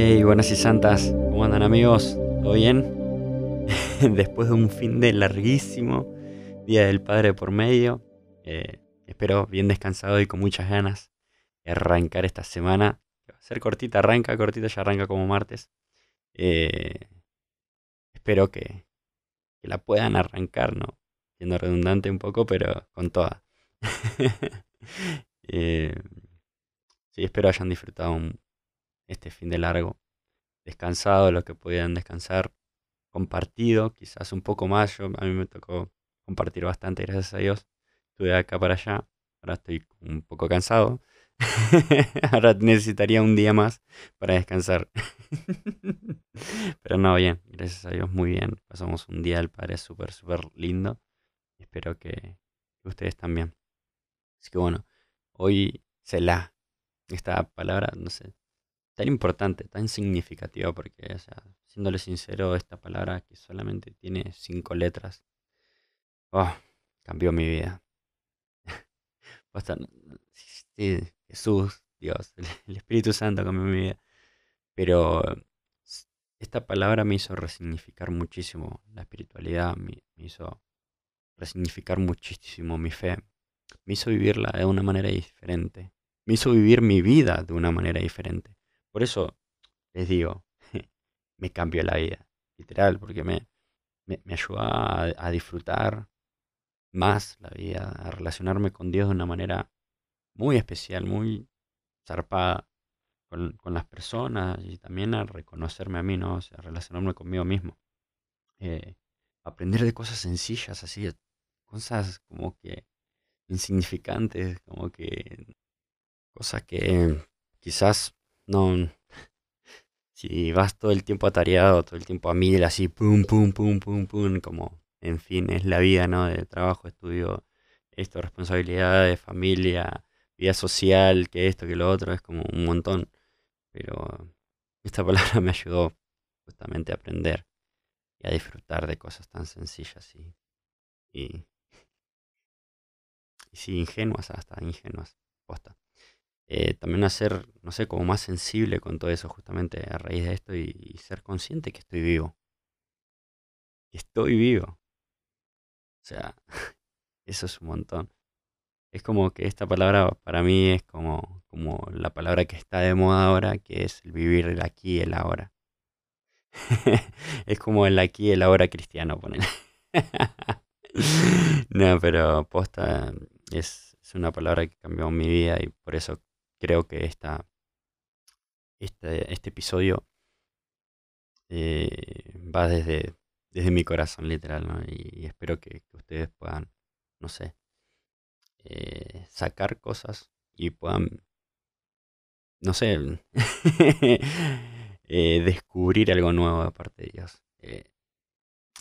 Hey, buenas y santas, ¿cómo andan amigos? ¿Todo bien? Después de un fin de larguísimo, Día del Padre por medio, eh, espero bien descansado y con muchas ganas de arrancar esta semana. Va a ser cortita, arranca, cortita, ya arranca como martes. Eh, espero que, la puedan arrancar, ¿no? Siendo redundante un poco, pero con toda. Eh, sí, espero hayan disfrutado un- este fin de largo, descansado, lo que podían descansar, compartido, quizás un poco más. Yo, a mí me tocó compartir bastante, gracias a Dios. Estuve de acá para allá, ahora estoy un poco cansado. Ahora necesitaría un día más para descansar. Pero no, bien, gracias a Dios, muy bien. Pasamos un día del Padre súper, súper lindo. Espero que ustedes también. Así que bueno, hoy se la, esta palabra, no sé, tan importante, tan significativa, porque, o sea, siéndole sincero, esta palabra que solamente tiene cinco letras, oh, cambió mi vida. Jesús, Dios, el, Espíritu Santo cambió mi vida. Pero esta palabra me hizo resignificar muchísimo la espiritualidad, me hizo resignificar muchísimo mi fe, me hizo vivirla de una manera diferente, me hizo vivir mi vida de una manera diferente. Por eso les digo, me cambió la vida, literal, porque me, me, a, disfrutar más la vida, a relacionarme con Dios de una manera muy especial, muy zarpada con, con las personas y también a reconocerme a mí, ¿no? O sea, a relacionarme conmigo mismo. Eh, aprender de cosas sencillas, así, cosas como que insignificantes, como que cosas que quizás no, si vas todo el tiempo atareado, todo el tiempo a mil, así, pum, pum, pum, pum, pum, como, en fin, es la vida, ¿no? De trabajo, estudio, esto, responsabilidades, familia, vida social, que esto, que lo otro, es como un montón. Pero esta palabra me ayudó justamente a aprender y a disfrutar de cosas tan sencillas y, y, y sí, ingenuas, hasta ingenuas, posta. Eh, también a ser, no sé, como más sensible con todo eso, justamente a raíz de esto y, ser consciente que estoy vivo, estoy vivo. O sea, eso es un montón. Es como que esta palabra para mí es como, como la palabra que está de moda ahora, que es el vivir el aquí y el ahora. es como el aquí y el ahora cristiano, poner. no, pero posta es, es una palabra que cambió mi vida y por eso creo que esta, este, este episodio eh, va desde, desde mi corazón, literal. Y, espero que, ustedes puedan, no sé, eh, sacar cosas y puedan, no sé, eh, descubrir algo nuevo de parte de Dios.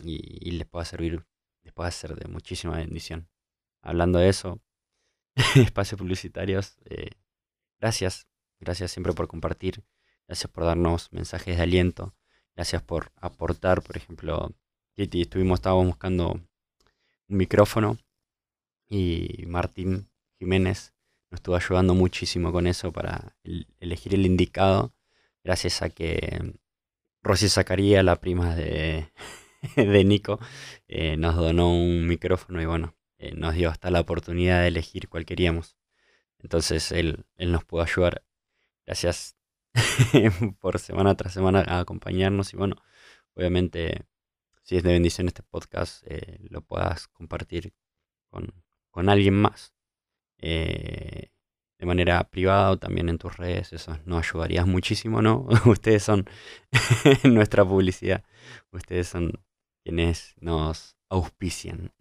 y, y les pueda servir, les pueda ser de muchísima bendición. Hablando de eso, espacios publicitarios, gracias, gracias siempre por compartir, gracias por darnos mensajes de aliento, gracias por aportar, por ejemplo, Kitty, estuvimos, estábamos buscando un micrófono y Martín Jiménez nos estuvo ayudando muchísimo con eso para el- elegir el indicado, gracias a que Rosy Zacaría, la prima de, de Nico, eh, nos donó un micrófono y bueno, eh, nos dio hasta la oportunidad de elegir cuál queríamos. Entonces él, él nos pudo ayudar. Gracias por semana tras semana a acompañarnos y bueno, obviamente si es de bendición este podcast, eh, lo puedas compartir con, con alguien más. eh, de manera privada o también en tus redes, eso nos ayudaría muchísimo, ¿no? Ustedes son nuestra publicidad, ustedes son quienes nos auspician.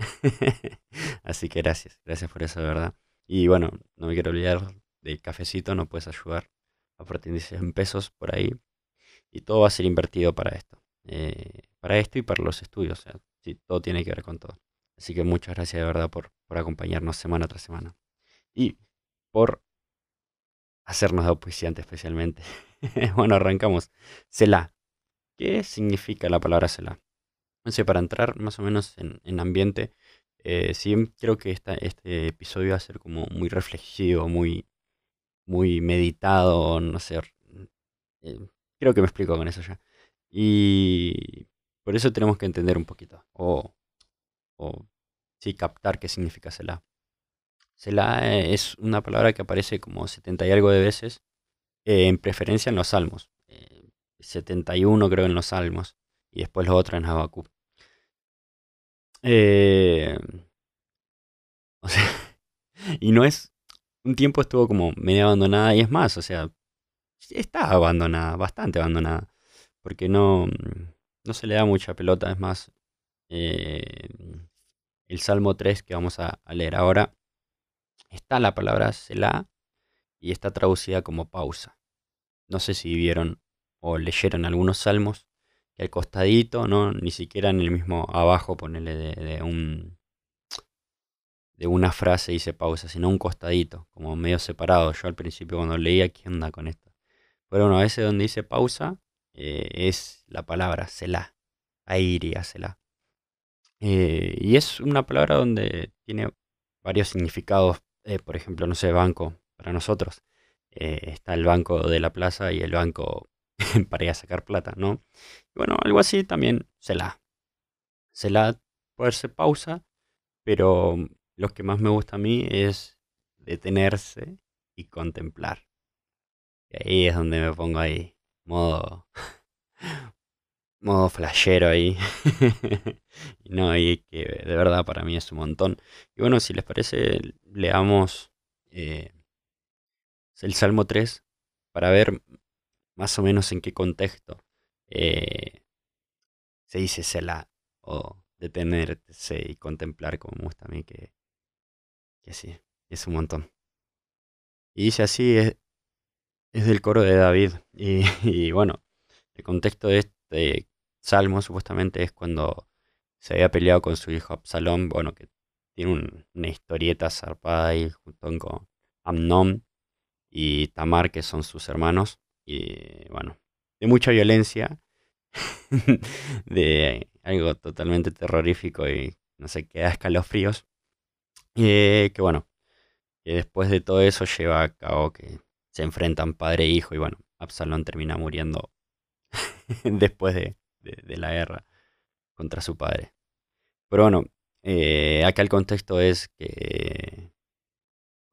Así que gracias, gracias por eso, de verdad. Y bueno, no me quiero olvidar del cafecito, no puedes ayudar a partir de 100 pesos por ahí. Y todo va a ser invertido para esto. eh, para esto y para los estudios. Sí, todo tiene que ver con todo. Así que muchas gracias de verdad por, por acompañarnos semana tras semana. Y por hacernos de auspiciante especialmente. bueno, arrancamos. Selah. ¿Qué significa la palabra Selah? Sé, para entrar más o menos en, en ambiente, eh, sí creo que esta, este episodio va a ser como muy reflexivo, muy, muy meditado, no sé, eh, creo que me explico con eso ya. Y por eso tenemos que entender un poquito, o, o sí, captar qué significa Selah. Selah es una palabra que aparece como 70 y algo de veces, eh, en preferencia en los salmos. 71 eh, creo en los salmos, y después los otros en Habacuc. Eh, o sea, y no es. Un tiempo estuvo como medio abandonada y es más, o sea, está abandonada, bastante abandonada. Porque no, no se le da mucha pelota, es más. Eh, el Salmo 3 que vamos a, leer ahora, está la palabra Selah y está traducida como pausa. No sé si vieron o leyeron algunos salmos que al costadito, no, ni siquiera en el mismo abajo, ponerle de, un de una frase dice pausa, sino un costadito, como medio separado. Yo al principio cuando leía, ¿qué onda con esto? Pero bueno, veces donde dice pausa eh, es la palabra Selah, airia Selah. Eh, y es una palabra donde tiene varios significados. Eh, por ejemplo, no sé, banco para nosotros. está el banco de la plaza y el banco para ir a sacar plata, ¿no? bueno, algo así también se la. Se la puede ser pausa, pero lo que más me gusta a mí es detenerse y contemplar. Y ahí es donde me pongo ahí, modo, modo flashero ahí. y no, y que de verdad para mí es un montón. Y bueno, si les parece, leamos eh, el Salmo 3 para ver más o menos en qué contexto eh, se dice Selah o detenerse y contemplar, como me gusta a mí, que, que sí, es un montón. Y dice así, es, del coro de David. Y, bueno, el contexto de este salmo supuestamente es cuando se había peleado con su hijo Absalón, bueno, que tiene una historieta zarpada ahí junto con Amnón y Tamar, que son sus hermanos y bueno, de mucha violencia, de algo totalmente terrorífico y no sé, qué da escalofríos. Eh, que bueno, que después de todo eso lleva a cabo que se enfrentan padre e hijo y bueno, Absalón termina muriendo después de, la guerra contra su padre. Pero bueno, eh, acá el contexto es que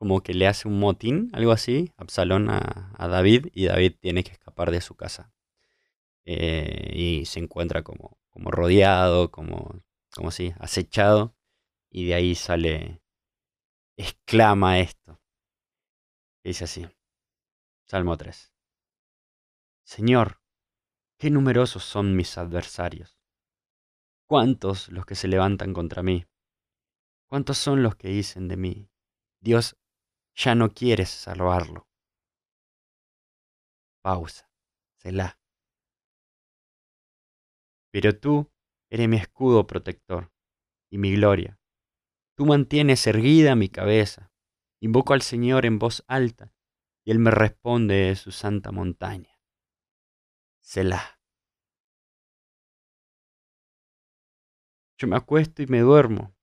como que le hace un motín, algo así, Absalón a, David y David tiene que escapar de su casa. Eh, y se encuentra como, como rodeado, como, como si, acechado, y de ahí sale, exclama esto. Dice así, Salmo 3. Señor, qué numerosos son mis adversarios. ¿Cuántos los que se levantan contra mí? ¿Cuántos son los que dicen de mí? Dios ya no quieres salvarlo. Pausa. Selah. Pero tú eres mi escudo protector y mi gloria. Tú mantienes erguida mi cabeza. Invoco al Señor en voz alta y Él me responde de su santa montaña. Selah. Yo me acuesto y me duermo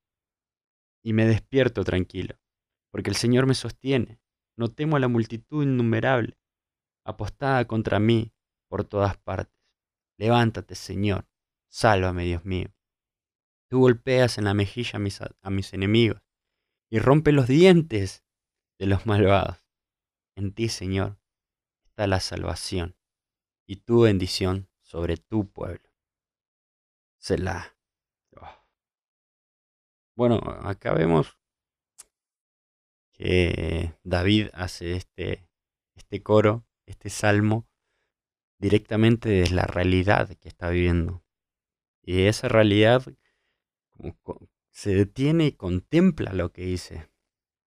y me despierto tranquilo porque el Señor me sostiene. No temo a la multitud innumerable, apostada contra mí por todas partes. Levántate, Señor, sálvame, Dios mío. Tú golpeas en la mejilla a mis, a mis enemigos y rompe los dientes de los malvados. En ti, Señor, está la salvación y tu bendición sobre tu pueblo. Selah. Oh. Bueno, acá vemos que David hace este, este coro, este salmo, directamente desde la realidad que está viviendo. Y esa realidad se detiene y contempla lo que dice.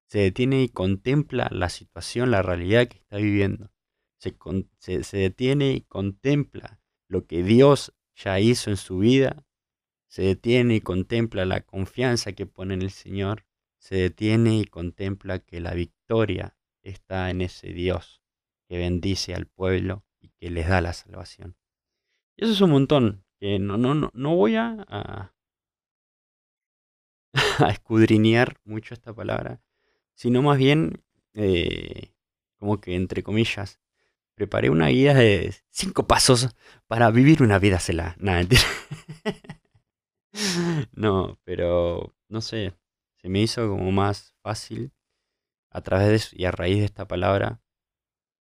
Se detiene y contempla la situación, la realidad que está viviendo. Se, se, se detiene y contempla lo que Dios ya hizo en su vida. Se detiene y contempla la confianza que pone en el Señor se detiene y contempla que la victoria está en ese Dios que bendice al pueblo y que les da la salvación. Y eso es un montón, que no, no, no, no voy a, a, escudriñar mucho esta palabra, sino más bien, eh, como que entre comillas, preparé una guía de cinco pasos para vivir una vida mentira. no, pero no sé, se me hizo como más fácil a través de y a raíz de esta palabra,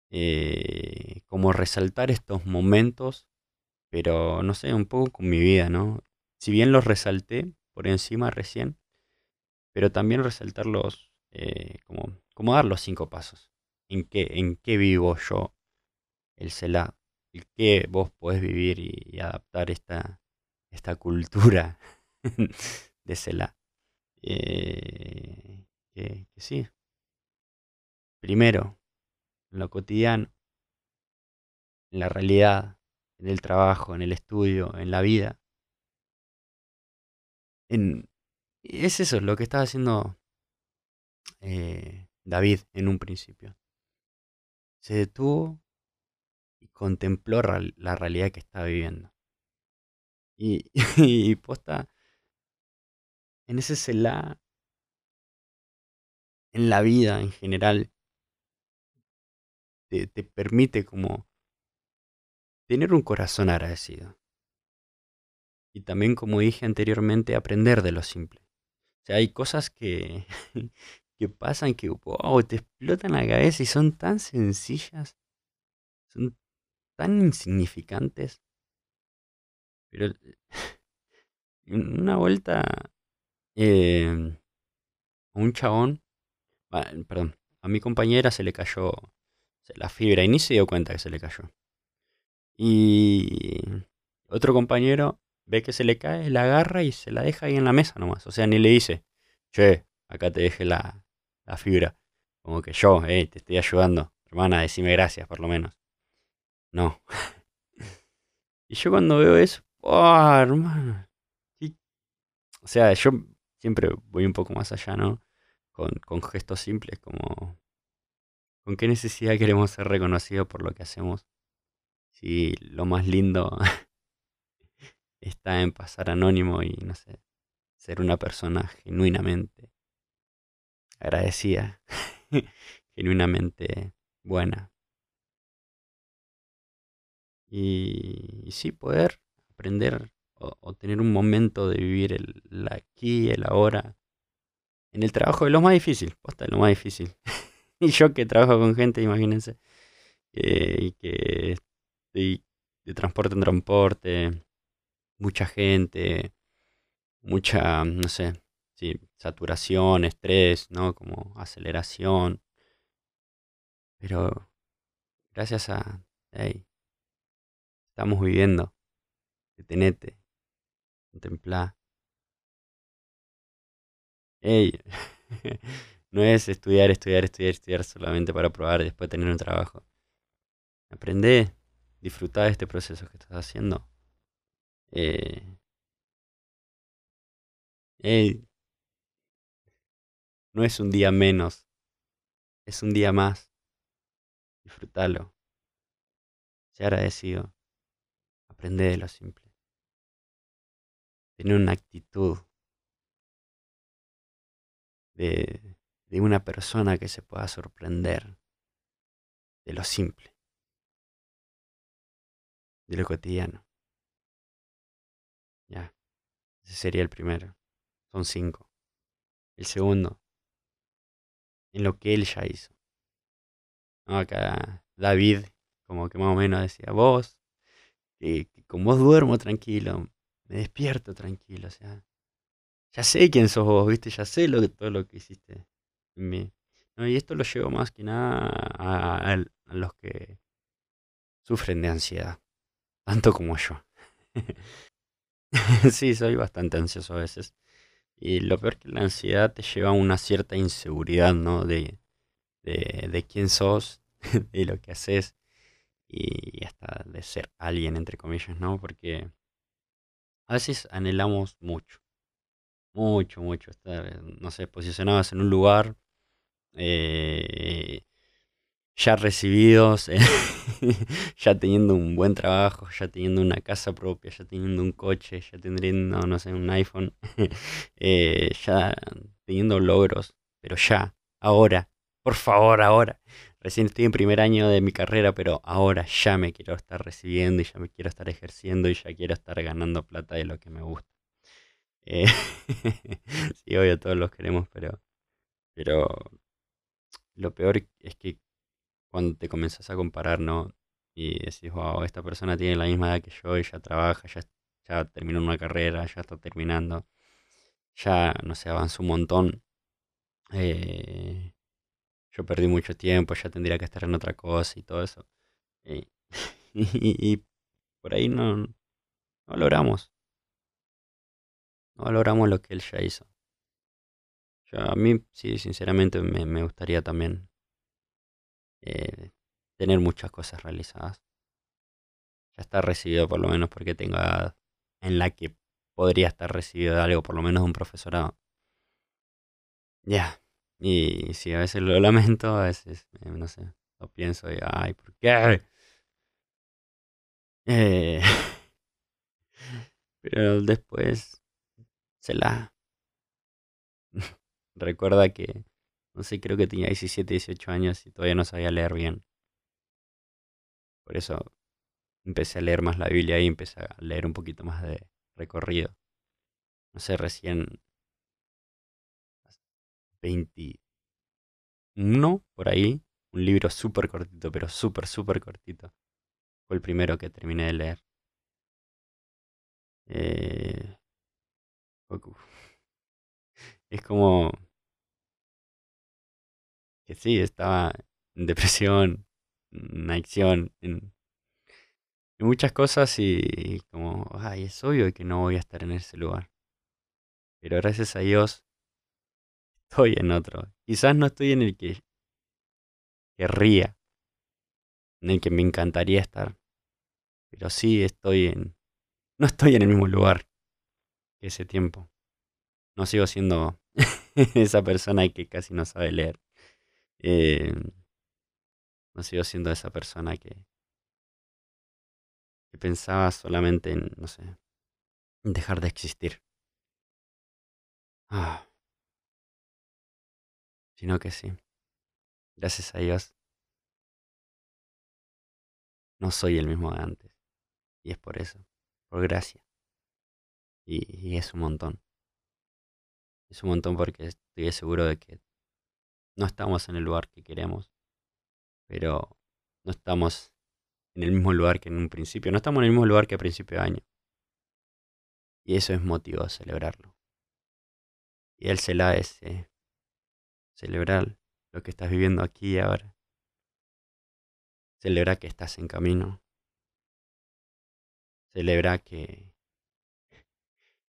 eh, como resaltar estos momentos, pero no sé, un poco con mi vida, ¿no? Si bien los resalté por encima recién, pero también resaltarlos, eh, como, como dar los cinco pasos. ¿En qué, ¿En qué vivo yo el CELA? ¿En qué vos podés vivir y, adaptar esta, esta cultura de CELA? Eh, que, sí. Primero, en lo cotidiano, en la realidad, en el trabajo, en el estudio, en la vida. En, es eso lo que estaba haciendo eh, David en un principio. Se detuvo y contempló la realidad que estaba viviendo. Y, y posta, en ese celá, en la vida en general, te, te permite como tener un corazón agradecido. Y también, como dije anteriormente, aprender de lo simple. O sea, hay cosas que, que pasan que wow, te explotan la cabeza y son tan sencillas, son tan insignificantes. Pero en una vuelta eh, un chabón, perdón, a mi compañera se le cayó la fibra y ni se dio cuenta que se le cayó. Y otro compañero ve que se le cae, la agarra y se la deja ahí en la mesa nomás. O sea, ni le dice, che, acá te dejé la, la fibra. Como que yo, eh, te estoy ayudando. Hermana, decime gracias por lo menos. No. y yo cuando veo eso, oh, hermano. O sea, yo siempre voy un poco más allá, ¿no? Con, gestos simples como... ¿Con qué necesidad queremos ser reconocidos por lo que hacemos? Si lo más lindo está en pasar anónimo y, no sé, ser una persona genuinamente agradecida, genuinamente buena. Y, sí, poder aprender o, tener un momento de vivir el, aquí, el ahora, en el trabajo de lo más difícil, posta lo más difícil. y yo que trabajo con gente, imagínense, eh, y que estoy de transporte en transporte, mucha gente, mucha, no sé, sí, saturación, estrés, ¿no? Como aceleración. Pero gracias a, hey, estamos viviendo, detenete, contemplá. Hey, no es estudiar, estudiar, estudiar, estudiar solamente para probar y después tener un trabajo. Aprende, disfrutar de este proceso que estás haciendo. Eh, no es un día menos, es un día más. Disfrútalo. Sea agradecido. Aprende de lo simple. Tener una actitud de, de una persona que se pueda sorprender de lo simple, de lo cotidiano. Ya, ese sería el primero. Son cinco. El segundo, en lo que él ya hizo. Acá David, como que más o menos decía, vos, que, con vos duermo tranquilo, me despierto tranquilo, o sea, ya sé quién sos vos, viste, ya sé lo, todo lo que hiciste en mí. y esto lo llevo más que nada a, a los que sufren de ansiedad, tanto como yo. sí, soy bastante ansioso a veces. Y lo peor que la ansiedad te lleva a una cierta inseguridad, ¿no? De, de, de quién sos, de lo que haces y hasta de ser alguien, entre comillas, ¿no? Porque a veces anhelamos mucho, mucho, mucho, estar, no sé, posicionados en un lugar, eh, ya recibidos, eh, ya teniendo un buen trabajo, ya teniendo una casa propia, ya teniendo un coche, ya teniendo, no sé, un iPhone, eh, ya teniendo logros, pero ya, ahora, por favor, ahora. Recién estoy en primer año de mi carrera, pero ahora ya me quiero estar recibiendo y ya me quiero estar ejerciendo y ya quiero estar ganando plata de lo que me gusta. Eh, sí, obvio, todos los queremos, pero, pero lo peor es que cuando te comenzás a comparar, ¿no? Y decís, wow, esta persona tiene la misma edad que yo y ya trabaja, ya, ya terminó una carrera, ya está terminando, ya, no sé, avanzó un montón. Eh, yo perdí mucho tiempo, ya tendría que estar en otra cosa y todo eso. Eh, y, por ahí no, no logramos. No valoramos lo que él ya hizo. Yo, a mí, sí, sinceramente me, me gustaría también eh, tener muchas cosas realizadas. Ya está recibido por lo menos porque tengo edad en la que podría estar recibido de algo, por lo menos de un profesorado. Ya. Y sí, a veces lo lamento, a veces, eh, no sé, lo pienso y, ay, ¿por qué? Eh, pero después se la... Recuerda que, no sé, creo que tenía 17, 18 años y todavía no sabía leer bien. Por eso empecé a leer más la Biblia y empecé a leer un poquito más de recorrido. No sé, recién 21 por ahí, un libro súper cortito, pero súper, súper cortito. Fue el primero que terminé de leer. Eh, es como que sí, estaba en depresión, en adicción, en, muchas cosas y, como, ay, es obvio que no voy a estar en ese lugar. Pero gracias a Dios estoy en otro. Quizás no estoy en el que querría, en el que me encantaría estar, pero sí estoy en... No estoy en el mismo lugar que ese tiempo. No sigo siendo esa persona que casi no sabe leer. Eh, no sigo siendo esa persona que, que pensaba solamente en, no sé, en dejar de existir. Ah. Sino que sí. Gracias a Dios. No soy el mismo de antes. Y es por eso. Por gracia. Y, es un montón. Es un montón porque estoy seguro de que no estamos en el lugar que queremos, pero no estamos en el mismo lugar que en un principio, no estamos en el mismo lugar que a principio de año. Y eso es motivo de celebrarlo. Y el CELA es eh, celebrar lo que estás viviendo aquí y ahora. Celebra que estás en camino. Celebra que,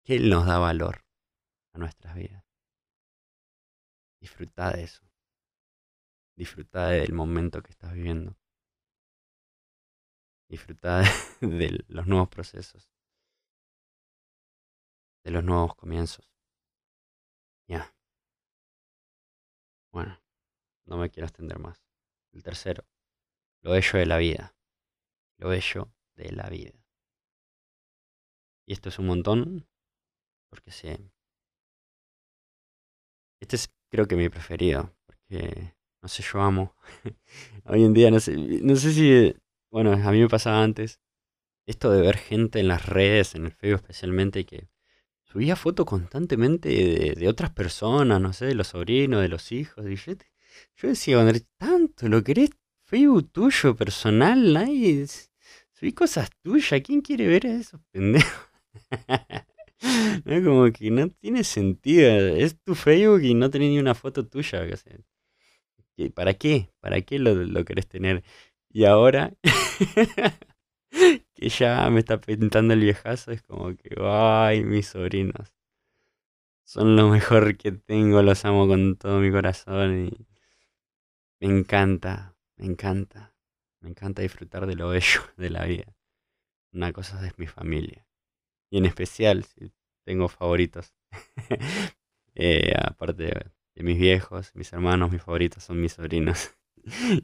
que Él nos da valor a nuestras vidas. Disfruta de eso. Disfruta del momento que estás viviendo. Disfruta de los nuevos procesos. De los nuevos comienzos. Ya. Bueno, no me quiero extender más. El tercero. Lo bello de la vida. Lo bello de la vida. Y esto es un montón porque se... Este es creo que mi preferido. Porque no sé, yo amo. Hoy en día no sé, no sé si, bueno, a mí me pasaba antes esto de ver gente en las redes, en el Facebook especialmente, que subía fotos constantemente de, otras personas, no sé, de los sobrinos, de los hijos. Y yo, decía, tanto lo querés Facebook tuyo, personal, nadie. Subí cosas tuyas, ¿quién quiere ver a esos pendejos? no, como que no tiene sentido. Es tu Facebook y no tenés ni una foto tuya. ¿Para qué? ¿Para qué lo, lo querés tener? Y ahora que ya me está pintando el viejazo, es como que, ay, mis sobrinos. Son lo mejor que tengo, los amo con todo mi corazón y me encanta, me encanta, me encanta disfrutar de lo bello de la vida. Una cosa es mi familia. Y en especial, si tengo favoritos. Eh, aparte de mis viejos, mis hermanos, mis favoritos son mis sobrinos.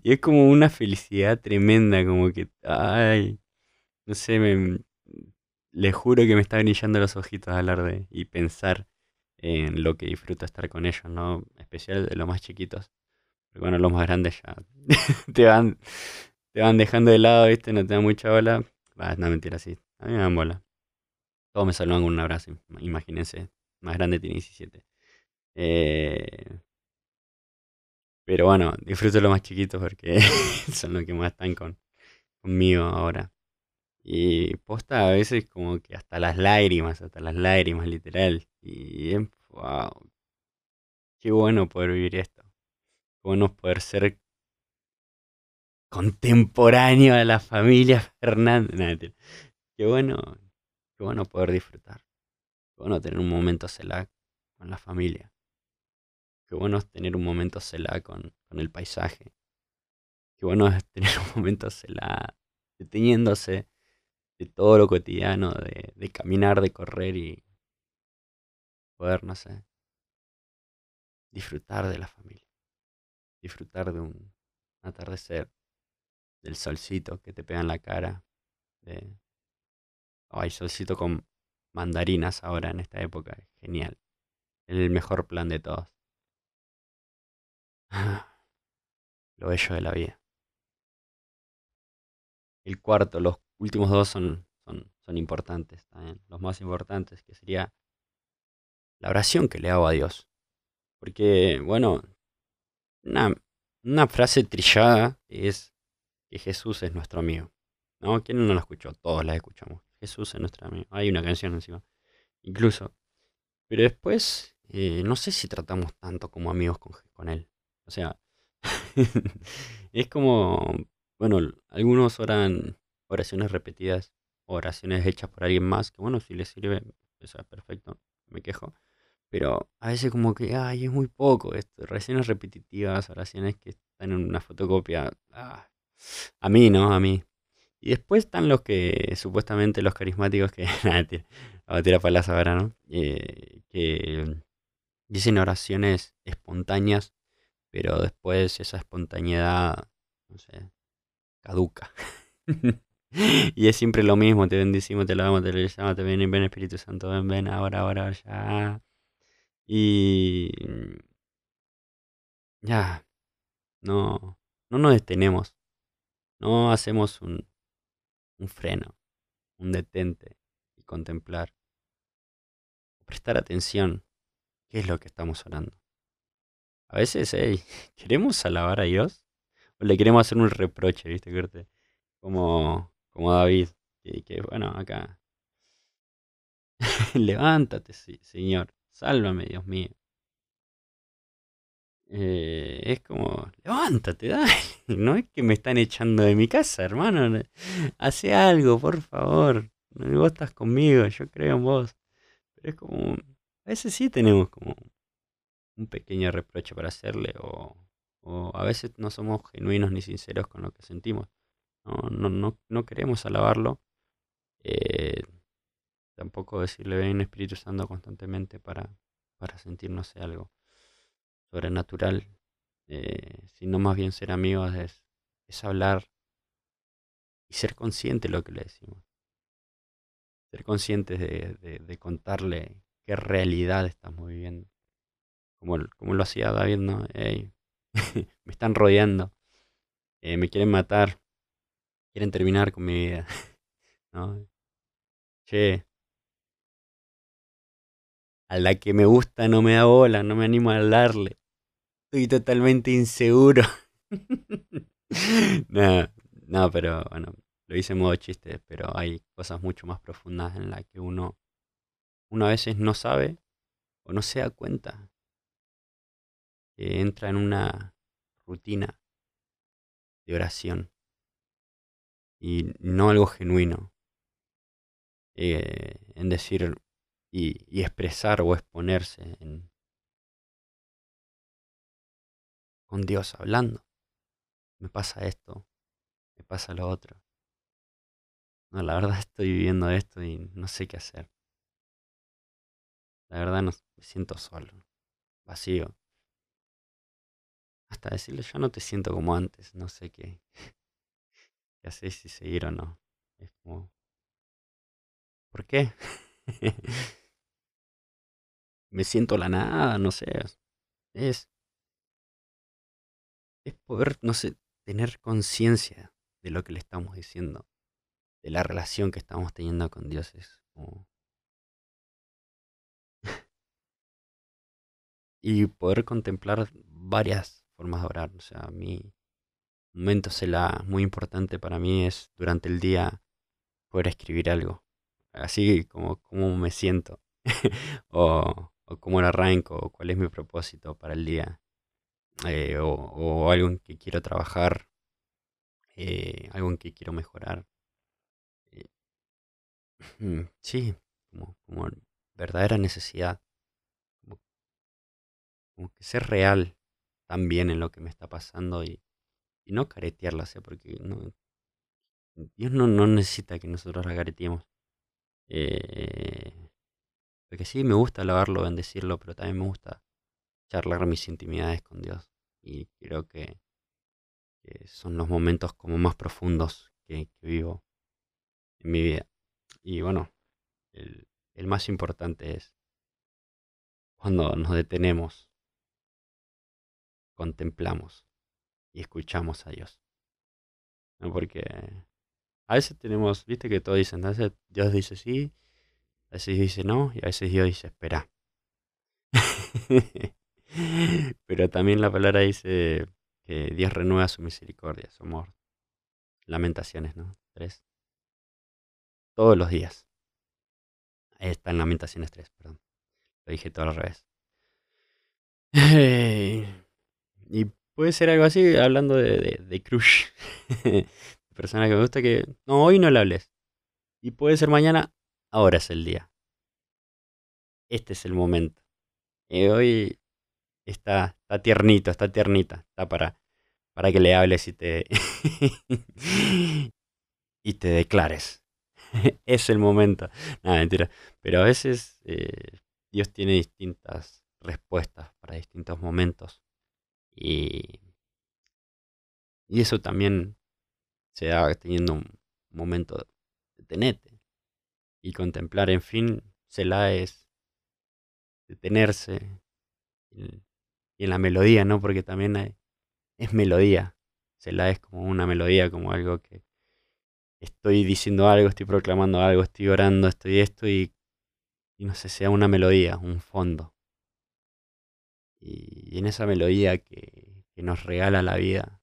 y es como una felicidad tremenda, como que, ay, no sé, me, les juro que me está brillando los ojitos hablar de y pensar en lo que disfruto estar con ellos, ¿no? Especial de los más chiquitos. Porque bueno, los más grandes ya te van, te van dejando de lado, ¿viste? No te dan mucha bola. Va, no, mentira, sí. A mí me dan bola. Todos me saludan con un abrazo, imagínense. Más grande tiene 17. Eh, pero bueno, disfruto los más chiquitos porque son los que más están con, conmigo ahora. Y posta a veces como que hasta las lágrimas, hasta las lágrimas, literal. Y wow, qué bueno poder vivir esto. Qué bueno poder ser contemporáneo a la familia Fernández. qué bueno, qué bueno poder disfrutar. Qué bueno tener un momento CELAC con la familia. Qué bueno tener un momento CELAC con, con el paisaje. Qué bueno es tener un momento CELAC deteniéndose de todo lo cotidiano, de, caminar, de correr y poder, no sé, disfrutar de la familia. Disfrutar de un atardecer, del solcito que te pega en la cara, de... Ay, solcito con mandarinas ahora en esta época, genial. El mejor plan de todos. Lo bello de la vida. El cuarto, los últimos dos son, son, son importantes también. Los más importantes, que sería la oración que le hago a Dios. Porque, bueno, una, una frase trillada es que Jesús es nuestro amigo. ¿No? ¿Quién no la escuchó? Todos la escuchamos. Jesús es nuestro amigo. Hay una canción encima. Incluso. Pero después, eh, no sé si tratamos tanto como amigos con, con Él. O sea, es como, bueno, algunos oran oraciones repetidas, oraciones hechas por alguien más, que bueno, si les sirve, eso es perfecto, me quejo. Pero a veces como que, ay, es muy poco esto, oraciones repetitivas, oraciones que están en una fotocopia. Ah, a mí, ¿no? A mí. Y después están los que, supuestamente los carismáticos, que, nada, a tirar palas ahora, ¿no? Eh, que dicen oraciones espontáneas, pero después esa espontaneidad, no sé, caduca. y es siempre lo mismo, te bendecimos, te lavamos, te llamamos, te ven, ven Espíritu Santo, ven, ven, ahora, ahora, ya. Y ya, no, no nos detenemos, no hacemos un, un freno, un detente y contemplar, prestar atención, qué es lo que estamos orando. A veces, hey, ¿queremos alabar a Dios? ¿O le queremos hacer un reproche, viste, Corte? Como, como David, que, que bueno, acá. Levántate, Señor, sálvame, Dios mío. Eh, es como, levántate, dale. No es que me están echando de mi casa, hermano. Hace algo, por favor. Vos estás conmigo, yo creo en vos. Pero es como, a veces sí tenemos como un pequeño reproche para hacerle o, o a veces no somos genuinos ni sinceros con lo que sentimos. No, no, no, no queremos alabarlo. Eh, tampoco decirle ven Espíritu Santo constantemente para, para sentirnos algo sobrenatural, eh, sino más bien ser amigos es, es hablar y ser consciente de lo que le decimos. Ser conscientes de, de, contarle qué realidad estamos viviendo como, como lo hacía David, ¿no? me están rodeando, eh, me quieren matar, quieren terminar con mi vida, ¿no? Che, a la que me gusta no me da bola, no me animo a hablarle, estoy totalmente inseguro. no, no, pero bueno, lo hice en modo chiste, pero hay cosas mucho más profundas en las que uno, uno a veces no sabe o no se da cuenta entra en una rutina de oración y no algo genuino. Eh, en decir y, expresar o exponerse en, con Dios hablando. Me pasa esto, me pasa lo otro. No, la verdad estoy viviendo esto y no sé qué hacer. La verdad no, me siento solo, vacío. Hasta decirle, yo no te siento como antes, no sé qué, qué haces si seguir o no. Es como, ¿por qué? Me siento la nada, no sé. Es, es poder, no sé, tener conciencia de lo que le estamos diciendo, de la relación que estamos teniendo con Dios. Es y poder contemplar varias formas de orar. O sea, mi momento la muy importante para mí es durante el día poder escribir algo. Así como, como me siento. o, o cómo lo arranco, o cuál es mi propósito para el día. Eh, o, algo en que quiero trabajar, eh, algo en que quiero mejorar. Eh, sí, como, como verdadera necesidad. Como, que ser real también en lo que me está pasando y, y no caretearla, sea, porque no, Dios no, no necesita que nosotros la careteemos. Eh, porque sí, me gusta alabarlo, bendecirlo, pero también me gusta charlar mis intimidades con Dios. Y creo que, son los momentos como más profundos que, vivo en mi vida. Y bueno, el, el más importante es cuando nos detenemos, contemplamos y escuchamos a Dios. ¿No? Porque a veces tenemos, viste que todos dicen, a Dios dice sí, a veces dice no, y a veces Dios dice espera. Pero también la palabra dice que Dios renueva su misericordia, su amor. Lamentaciones, ¿no? Tres. Todos los días. Ahí está en Lamentaciones 3, perdón. Lo dije todo al revés. y puede ser algo así, hablando de, de, de crush. persona que me gusta que, no, hoy no le hables. Y puede ser mañana, ahora es el día. Este es el momento. Y hoy está, está tiernito, está tiernita, está para, para que le hables y te, y te declares. es el momento. Nada, mentira. Pero a veces eh, Dios tiene distintas respuestas para distintos momentos. Y, y eso también se da teniendo un momento de tenete y contemplar, en fin, la es detenerse y en la melodía, ¿no? Porque también hay, es melodía, la es como una melodía, como algo que estoy diciendo algo, estoy proclamando algo, estoy orando, estoy esto y, y no sé, sea una melodía, un fondo. Y, en esa melodía que, nos regala la vida,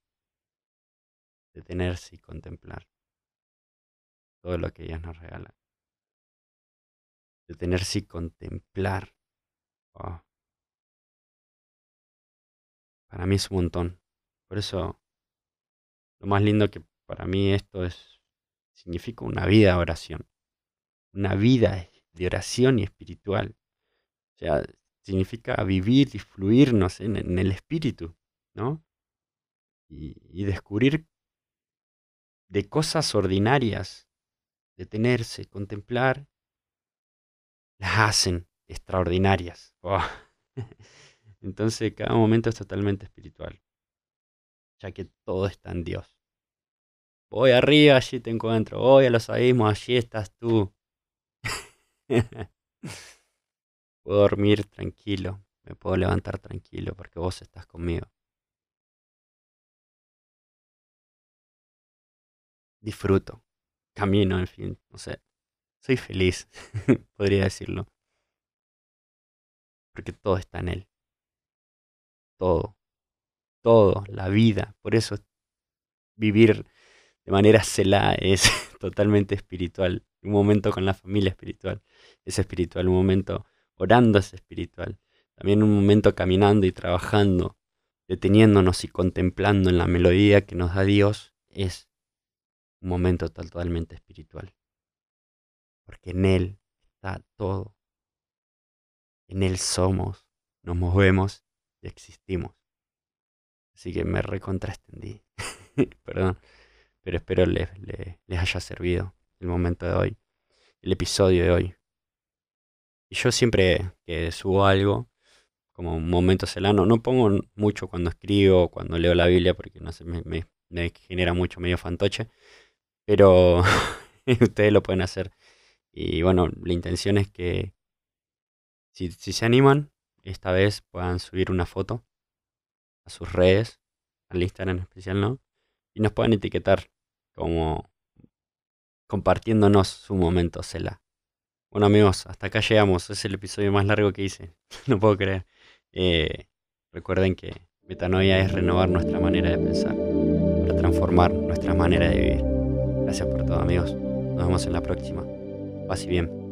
detenerse y contemplar todo lo que Dios nos regala. Detenerse y contemplar. Oh. Para mí es un montón. Por eso, lo más lindo que para mí esto es, significa una vida de oración. Una vida de oración y espiritual. O sea, significa vivir y fluirnos en, el espíritu, ¿no? Y, descubrir de cosas ordinarias, detenerse, contemplar, las hacen extraordinarias. Entonces cada momento es totalmente espiritual, ya que todo está en Dios. Voy arriba, allí te encuentro. Voy a los abismos, allí estás tú. puedo dormir tranquilo, me puedo levantar tranquilo porque vos estás conmigo. disfruto, camino, en fin, no sé, soy feliz, podría decirlo. Porque todo está en Él. Todo, todo, la vida. Por eso vivir de manera celada es totalmente espiritual. Un momento con la familia espiritual es espiritual. Un momento orando es espiritual. También un momento caminando y trabajando, deteniéndonos y contemplando en la melodía que nos da Dios es un momento totalmente espiritual. Porque en Él está todo. En Él somos, nos movemos y existimos. Así que me recontraestendí. Perdón. Pero espero les, les, haya servido el momento de hoy, el episodio de hoy. Y yo siempre que subo algo, como un momento celano, no pongo mucho cuando escribo, cuando leo la Biblia, porque no sé, me, genera mucho medio fantoche. Pero ustedes lo pueden hacer. Y bueno, la intención es que si, se animan, esta vez puedan subir una foto a sus redes, al Instagram en especial, ¿no? Y nos pueden etiquetar como compartiéndonos su momento Cela. Bueno amigos, hasta acá llegamos. Es el episodio más largo que hice. no puedo creer. Eh, recuerden que metanoia es renovar nuestra manera de pensar para transformar nuestra manera de vivir. Gracias por todo amigos. Nos vemos en la próxima. Paz y bien.